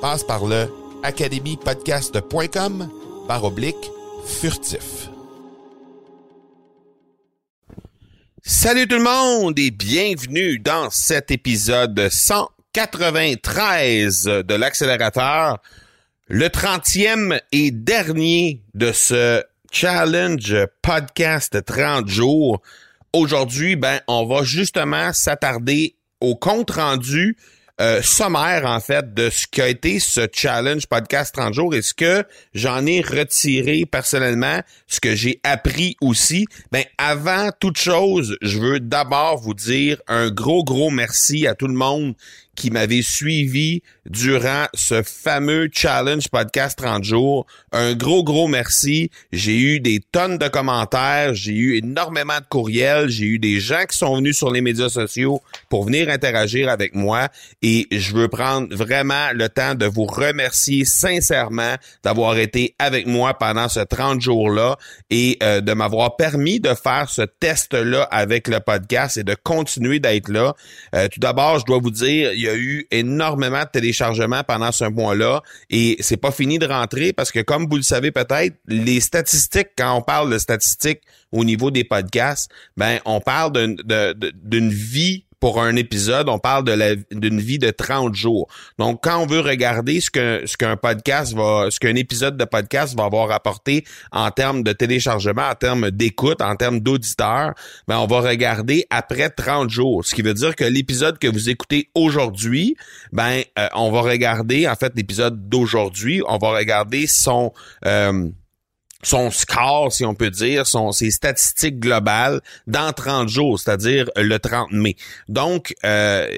Passe par le academypodcast.com par oblique furtif. Salut tout le monde et bienvenue dans cet épisode 193 de l'accélérateur, le 30e et dernier de ce challenge podcast 30 jours. Aujourd'hui, ben, on va justement s'attarder au compte rendu euh, sommaire, en fait, de ce qu'a été ce challenge podcast 30 jours et ce que j'en ai retiré personnellement, ce que j'ai appris aussi. Ben, avant toute chose, je veux d'abord vous dire un gros, gros merci à tout le monde qui m'avait suivi durant ce fameux challenge podcast 30 jours. Un gros, gros merci. J'ai eu des tonnes de commentaires, j'ai eu énormément de courriels, j'ai eu des gens qui sont venus sur les médias sociaux pour venir interagir avec moi et je veux prendre vraiment le temps de vous remercier sincèrement d'avoir été avec moi pendant ce 30 jours-là et euh, de m'avoir permis de faire ce test-là avec le podcast et de continuer d'être là. Euh, tout d'abord, je dois vous dire, eu énormément de téléchargements pendant ce mois-là et c'est pas fini de rentrer parce que comme vous le savez peut-être, les statistiques, quand on parle de statistiques au niveau des podcasts, ben on parle d'une vie pour un épisode, on parle de d'une vie de 30 jours. Donc, quand on veut regarder ce que ce qu'un podcast va, ce qu'un épisode de podcast va avoir apporté en termes de téléchargement, en termes d'écoute, en termes d'auditeurs, ben on va regarder après 30 jours. Ce qui veut dire que l'épisode que vous écoutez aujourd'hui, ben euh, on va regarder en fait l'épisode d'aujourd'hui, on va regarder son euh, son score, si on peut dire, son, ses statistiques globales dans 30 jours, c'est-à-dire le 30 mai. Donc, euh,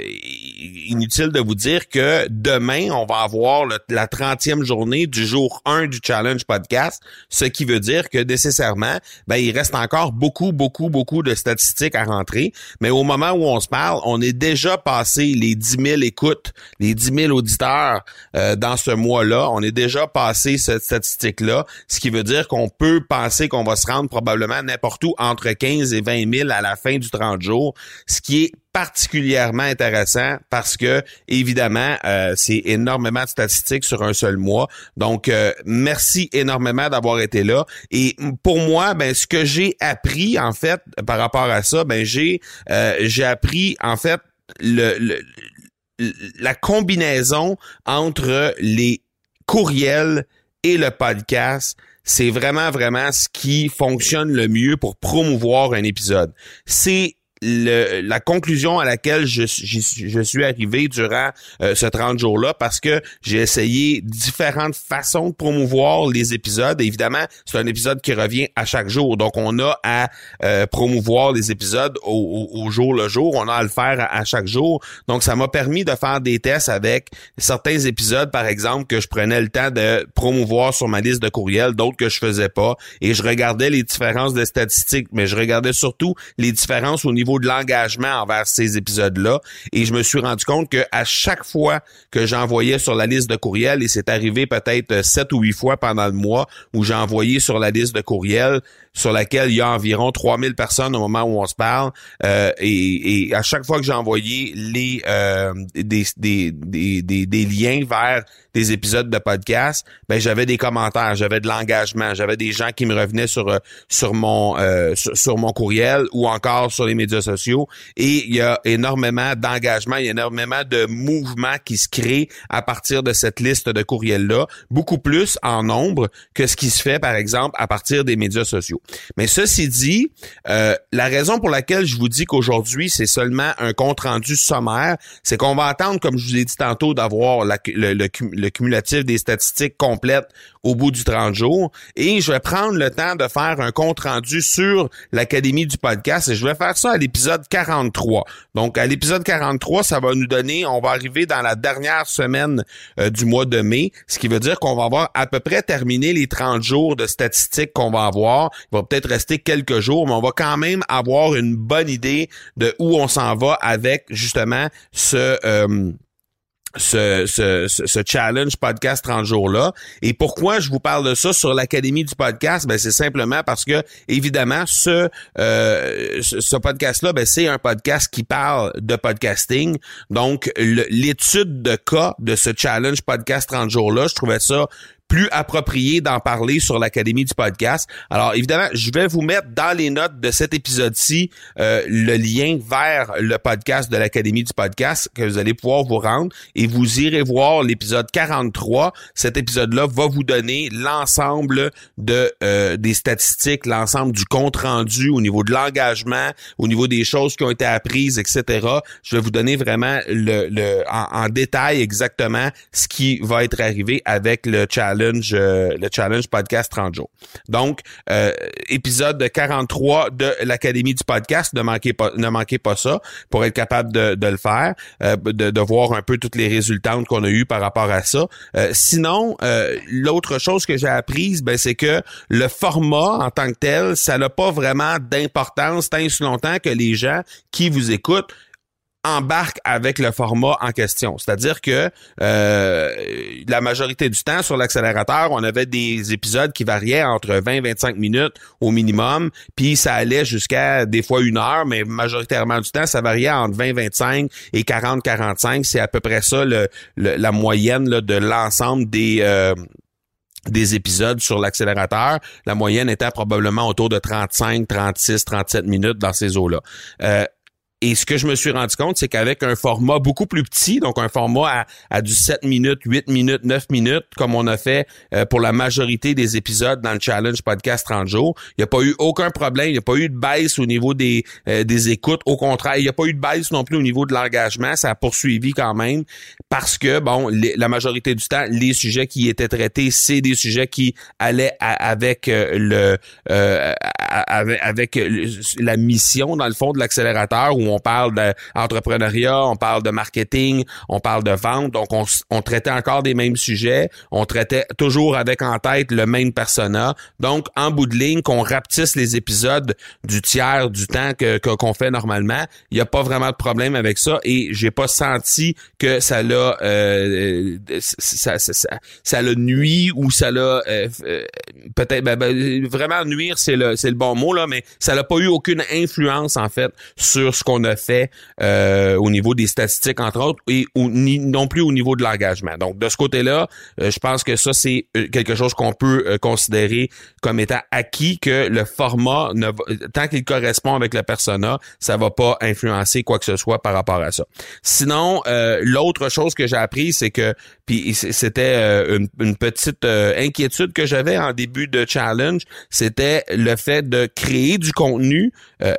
inutile de vous dire que demain, on va avoir la 30e journée du jour 1 du Challenge Podcast, ce qui veut dire que nécessairement, ben, il reste encore beaucoup, beaucoup, beaucoup de statistiques à rentrer. Mais au moment où on se parle, on est déjà passé les 10 000 écoutes, les 10 000 auditeurs euh, dans ce mois-là. On est déjà passé cette statistique-là, ce qui veut dire qu'on peut penser qu'on va se rendre probablement n'importe où entre 15 et 20 000 à la fin du 30 jours, ce qui est particulièrement intéressant parce que évidemment euh, c'est énormément de statistiques sur un seul mois. Donc euh, merci énormément d'avoir été là et pour moi ben ce que j'ai appris en fait par rapport à ça ben j'ai euh, appris en fait le, la combinaison entre les courriels et le podcast c'est vraiment, vraiment ce qui fonctionne le mieux pour promouvoir un épisode. C'est la conclusion à laquelle je, je, suis arrivé durant euh, ce 30 jours-là parce que j'ai essayé différentes façons de promouvoir les épisodes. évidemment, c'est un épisode qui revient à chaque jour. Donc, on a à euh, promouvoir les épisodes au, jour le jour. On a à le faire à, chaque jour. Donc, ça m'a permis de faire des tests avec certains épisodes, par exemple, que je prenais le temps de promouvoir sur ma liste de courriels, d'autres que je faisais pas. Et je regardais les différences de statistiques, mais je regardais surtout les différences au niveau de l'engagement envers ces épisodes-là. Et je me suis rendu compte que à chaque fois que j'envoyais sur la liste de courriels, et c'est arrivé peut-être sept ou huit fois pendant le mois où j'ai envoyé sur la liste de courriels, sur laquelle il y a environ 3000 personnes au moment où on se parle. Euh, et, et, à chaque fois que j'ai envoyé les euh, des, des, des, des, liens vers des épisodes de podcast, ben j'avais des commentaires, j'avais de l'engagement, j'avais des gens qui me revenaient sur euh, sur mon euh, sur, mon courriel ou encore sur les médias sociaux. Et il y a énormément d'engagement, il y a énormément de mouvements qui se créent à partir de cette liste de courriels là, beaucoup plus en nombre que ce qui se fait par exemple à partir des médias sociaux. Mais ceci dit, euh, la raison pour laquelle je vous dis qu'aujourd'hui c'est seulement un compte rendu sommaire, c'est qu'on va attendre, comme je vous ai dit tantôt, d'avoir le, cumulatif des statistiques complètes au bout du 30 jours. Et je vais prendre le temps de faire un compte rendu sur l'Académie du podcast et je vais faire ça à l'épisode 43. Donc, à l'épisode 43, ça va nous donner, on va arriver dans la dernière semaine euh, du mois de mai, ce qui veut dire qu'on va avoir à peu près terminé les 30 jours de statistiques qu'on va avoir. Va peut-être rester quelques jours, mais on va quand même avoir une bonne idée de où on s'en va avec justement ce... Euh, ce, ce, ce, challenge podcast 30 jours-là. Et pourquoi je vous parle de ça sur l'Académie du podcast? Ben, c'est simplement parce que, évidemment, ce, euh, ce, podcast-là, ben, c'est un podcast qui parle de podcasting. Donc, l'étude de cas de ce challenge podcast 30 jours-là, je trouvais ça plus approprié d'en parler sur l'Académie du podcast. Alors évidemment, je vais vous mettre dans les notes de cet épisode-ci euh, le lien vers le podcast de l'Académie du podcast que vous allez pouvoir vous rendre et vous irez voir l'épisode 43. Cet épisode-là va vous donner l'ensemble de euh, des statistiques, l'ensemble du compte rendu au niveau de l'engagement, au niveau des choses qui ont été apprises, etc. Je vais vous donner vraiment le, le en détail exactement ce qui va être arrivé avec le challenge euh, le challenge podcast 30 jours. Donc, euh, épisode 43 de l'Académie du podcast, ne manquez pas, ne manquez pas ça pour être capable de, le faire, euh, de, voir un peu toutes les résultats qu'on a eu par rapport à ça. sinon, l'autre chose que j'ai apprise, ben, c'est que le format en tant que tel, ça n'a pas vraiment d'importance tant et si longtemps que les gens qui vous écoutent embarque avec le format en question. C'est-à-dire que euh, la majorité du temps sur l'accélérateur, on avait des épisodes qui variaient entre 20 25 minutes au minimum, puis ça allait jusqu'à des fois une heure, mais majoritairement du temps, ça variait entre 20 25 et 40 45. C'est à peu près ça le, la moyenne de l'ensemble des euh, des épisodes sur l'accélérateur, la moyenne était probablement autour de 35, 36, 37 minutes dans ces eaux-là. Euh, et ce que je me suis rendu compte, c'est qu'avec un format beaucoup plus petit, donc un format à, du 7 minutes, 8 minutes, 9 minutes, comme on a fait euh, pour la majorité des épisodes dans le Challenge Podcast 30 jours, il n'y a pas eu aucun problème, il n'y a pas eu de baisse au niveau des, euh, des écoutes. Au contraire, il n'y a pas eu de baisse non plus au niveau de l'engagement. Ça a poursuivi quand même parce que, bon, la majorité du temps, les sujets qui étaient traités, c'est des sujets qui allaient avec euh, le avec, avec, la mission, dans le fond, de l'accélérateur parle d'entrepreneuriat, on parle de marketing, on parle de vente. Donc, on, traitait encore des mêmes sujets. On traitait toujours avec en tête le même persona. Donc, en bout de ligne, qu'on rapetisse les épisodes du tiers du temps que qu'on fait normalement, il n'y a pas vraiment de problème avec ça et j'ai pas senti que ça l'a euh, ça, ça, ça, l'a nuit ou ça l'a euh, euh, peut-être ben, ben, vraiment nuire c'est le c'est le bon mot là mais ça n'a pas eu aucune influence en fait sur ce qu'on fait euh, au niveau des statistiques, entre autres, et ni, non plus au niveau de l'engagement. Donc, de ce côté-là, euh, je pense que ça, c'est euh, quelque chose qu'on peut considérer comme étant acquis, que le format, ne tant qu'il correspond avec le persona, ça va pas influencer quoi que ce soit par rapport à ça. Sinon, l'autre chose que j'ai appris, c'est que, puis c'était une, petite inquiétude que j'avais en début de challenge, c'était le fait de créer du contenu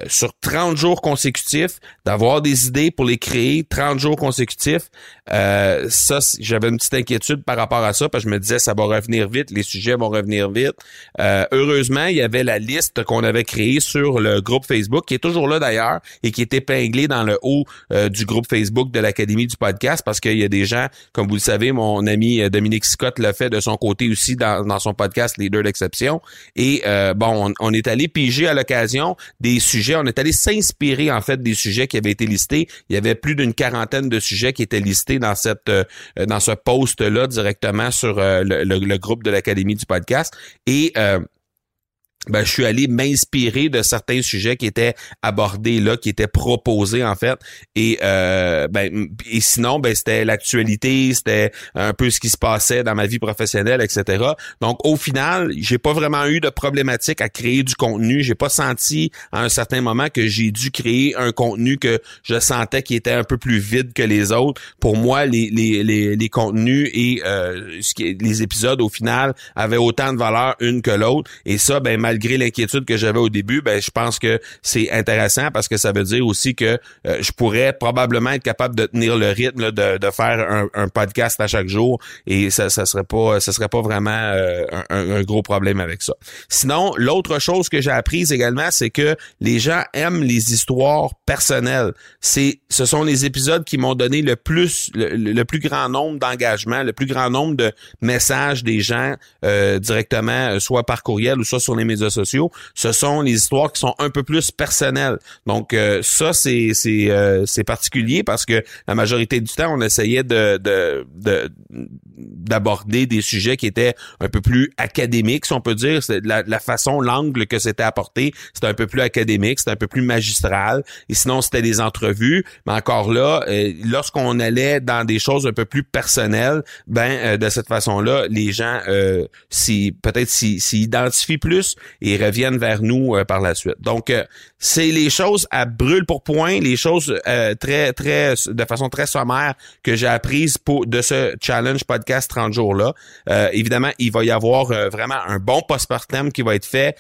sur 30 jours consécutifs d'avoir des idées pour les créer 30 jours consécutifs. Euh, ça, j'avais une petite inquiétude par rapport à ça, parce que je me disais, ça va revenir vite, les sujets vont revenir vite. Euh, heureusement, il y avait la liste qu'on avait créée sur le groupe Facebook, qui est toujours là d'ailleurs, et qui est épinglée dans le haut euh, du groupe Facebook de l'Académie du podcast, parce qu'il y a des gens, comme vous le savez, mon ami Dominique Scott l'a fait de son côté aussi dans, son podcast Leader d'exception. Et bon, on, on est allé piger à l'occasion des sujets, on est allé s'inspirer en fait des sujets qui avaient été listés. Il y avait plus d'une quarantaine de sujets qui étaient listés dans cette euh, dans ce post-là directement sur euh, le, le, groupe de l'Académie du podcast. Et euh, ben, je suis allé m'inspirer de certains sujets qui étaient abordés là, qui étaient proposés en fait. Et euh, ben, et sinon, ben c'était l'actualité, c'était un peu ce qui se passait dans ma vie professionnelle, etc. Donc au final, j'ai pas vraiment eu de problématique à créer du contenu. J'ai pas senti à un certain moment que j'ai dû créer un contenu que je sentais qui était un peu plus vide que les autres. Pour moi, les les, les, les contenus et euh, les épisodes au final avaient autant de valeur une que l'autre. Et ça, ben malgré l'inquiétude que j'avais au début, ben je pense que c'est intéressant parce que ça veut dire aussi que euh, je pourrais probablement être capable de tenir le rythme de, de, faire un, podcast à chaque jour et ça ça serait pas serait pas vraiment euh, un, gros problème avec ça. Sinon, l'autre chose que j'ai apprise également, c'est que les gens aiment les histoires personnelles. C'est ce sont les épisodes qui m'ont donné le plus le, plus grand nombre d'engagements, le plus grand nombre de messages des gens euh, directement soit par courriel ou soit sur les médias sociaux, ce sont les histoires qui sont un peu plus personnelles. Donc euh, ça c'est c'est euh, particulier parce que la majorité du temps on essayait de d'aborder des sujets qui étaient un peu plus académiques, si on peut dire, la, façon l'angle que c'était apporté, c'était un peu plus académique, c'était un peu plus magistral. Et sinon c'était des entrevues, mais encore là euh, lorsqu'on allait dans des choses un peu plus personnelles, ben de cette façon-là, les gens si peut-être s'y identifient plus et reviennent vers nous euh, par la suite. Donc, euh, c'est les choses à brûle pour point, les choses euh, très, très, de façon très sommaire que j'ai apprises pour de ce challenge podcast 30 jours-là. évidemment, il va y avoir vraiment un bon post-partem qui va être fait,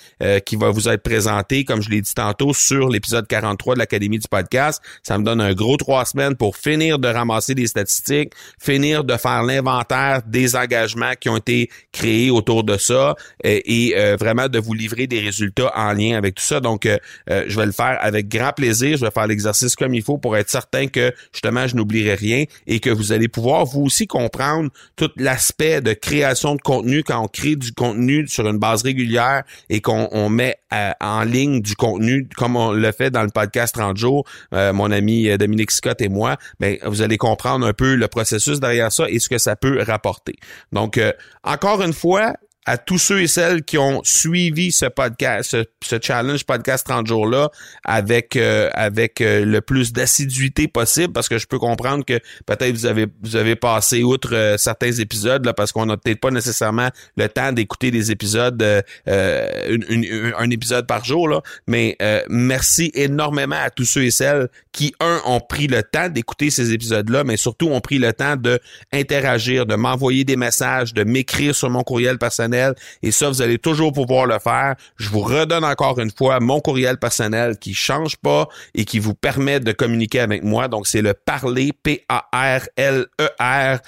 qui va vous être présenté, comme je l'ai dit tantôt, sur l'épisode 43 de l'Académie du podcast. Ça me donne un gros trois semaines pour finir de ramasser des statistiques, finir de faire l'inventaire des engagements qui ont été créés autour de ça et, et vraiment de vous livrer des résultats en lien avec tout ça. Donc, euh, euh, je vais le faire avec grand plaisir. Je vais faire l'exercice comme il faut pour être certain que justement je n'oublierai rien et que vous allez pouvoir vous aussi comprendre tout l'aspect de création de contenu quand on crée du contenu sur une base régulière et qu'on met euh, en ligne du contenu comme on le fait dans le podcast 30 jours. mon ami Dominique Scott et moi, ben vous allez comprendre un peu le processus derrière ça et ce que ça peut rapporter. Donc, encore une fois, à tous ceux et celles qui ont suivi ce podcast, ce, challenge podcast 30 jours-là avec euh, avec euh, le plus d'assiduité possible parce que je peux comprendre que peut-être vous avez vous avez passé outre euh, certains épisodes là parce qu'on n'a peut-être pas nécessairement le temps d'écouter des épisodes un épisode par jour là. Mais merci énormément à tous ceux et celles qui un ont pris le temps d'écouter ces épisodes-là mais surtout ont pris le temps de interagir de m'envoyer des messages de m'écrire sur mon courriel personnel et ça, vous allez toujours pouvoir le faire. Je vous redonne encore une fois mon courriel personnel qui change pas et qui vous permet de communiquer avec moi. Donc, c'est le parler, P-A-R-L-E-R,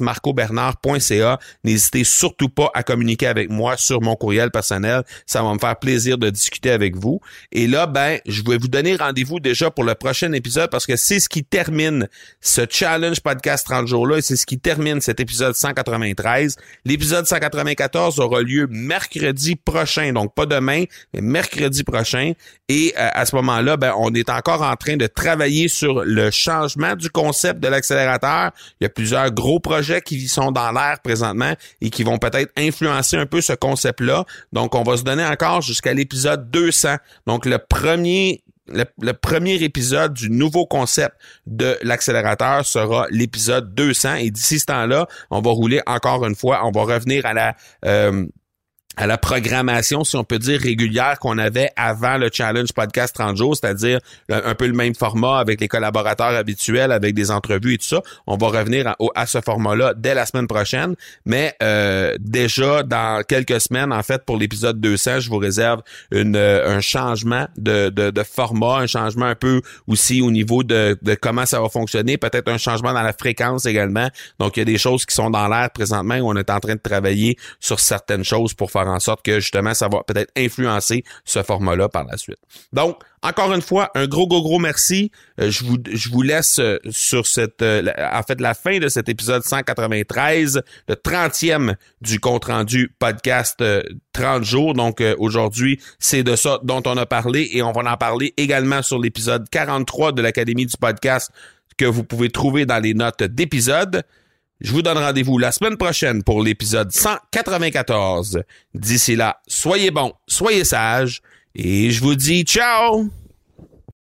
marcobernard.ca. N'hésitez surtout pas à communiquer avec moi sur mon courriel personnel. Ça va me faire plaisir de discuter avec vous. Et là, ben, je vais vous donner rendez-vous déjà pour le prochain épisode parce que c'est ce qui termine ce challenge podcast 30 jours-là et c'est ce qui termine cet épisode 193. L'épisode 194 aura lieu mercredi prochain, donc pas demain, mais mercredi prochain. Et euh, à ce moment-là, ben, on est encore en train de travailler sur le changement du concept de l'accélérateur. Il y a plusieurs gros projets qui sont dans l'air présentement et qui vont peut-être influencer un peu ce concept-là. Donc, on va se donner encore jusqu'à l'épisode 200. Donc, le premier le, premier épisode du nouveau concept de l'accélérateur sera l'épisode 200 et d'ici ce temps-là, on va rouler encore une fois, on va revenir à la euh, à la programmation, si on peut dire, régulière qu'on avait avant le Challenge Podcast 30 jours, c'est-à-dire un peu le même format avec les collaborateurs habituels, avec des entrevues et tout ça. On va revenir à, ce format-là dès la semaine prochaine. Mais euh, déjà, dans quelques semaines, en fait, pour l'épisode 200, je vous réserve une, euh, un changement de, de, de, format, un changement un peu aussi au niveau de, de comment ça va fonctionner, peut-être un changement dans la fréquence également. Donc, il y a des choses qui sont dans l'air présentement on est en train de travailler sur certaines choses pour faire en sorte que justement ça va peut-être influencer ce format-là par la suite. Donc, encore une fois, un gros, gros, gros merci. Euh, je, vous, je vous laisse euh, sur cette, euh, en fait, la fin de cet épisode 193, le 30e du compte-rendu podcast 30 jours. Donc, aujourd'hui, c'est de ça dont on a parlé et on va en parler également sur l'épisode 43 de l'Académie du podcast que vous pouvez trouver dans les notes d'épisode. Je vous donne rendez-vous la semaine prochaine pour l'épisode 194. D'ici là, soyez bons, soyez sages et je vous dis ciao!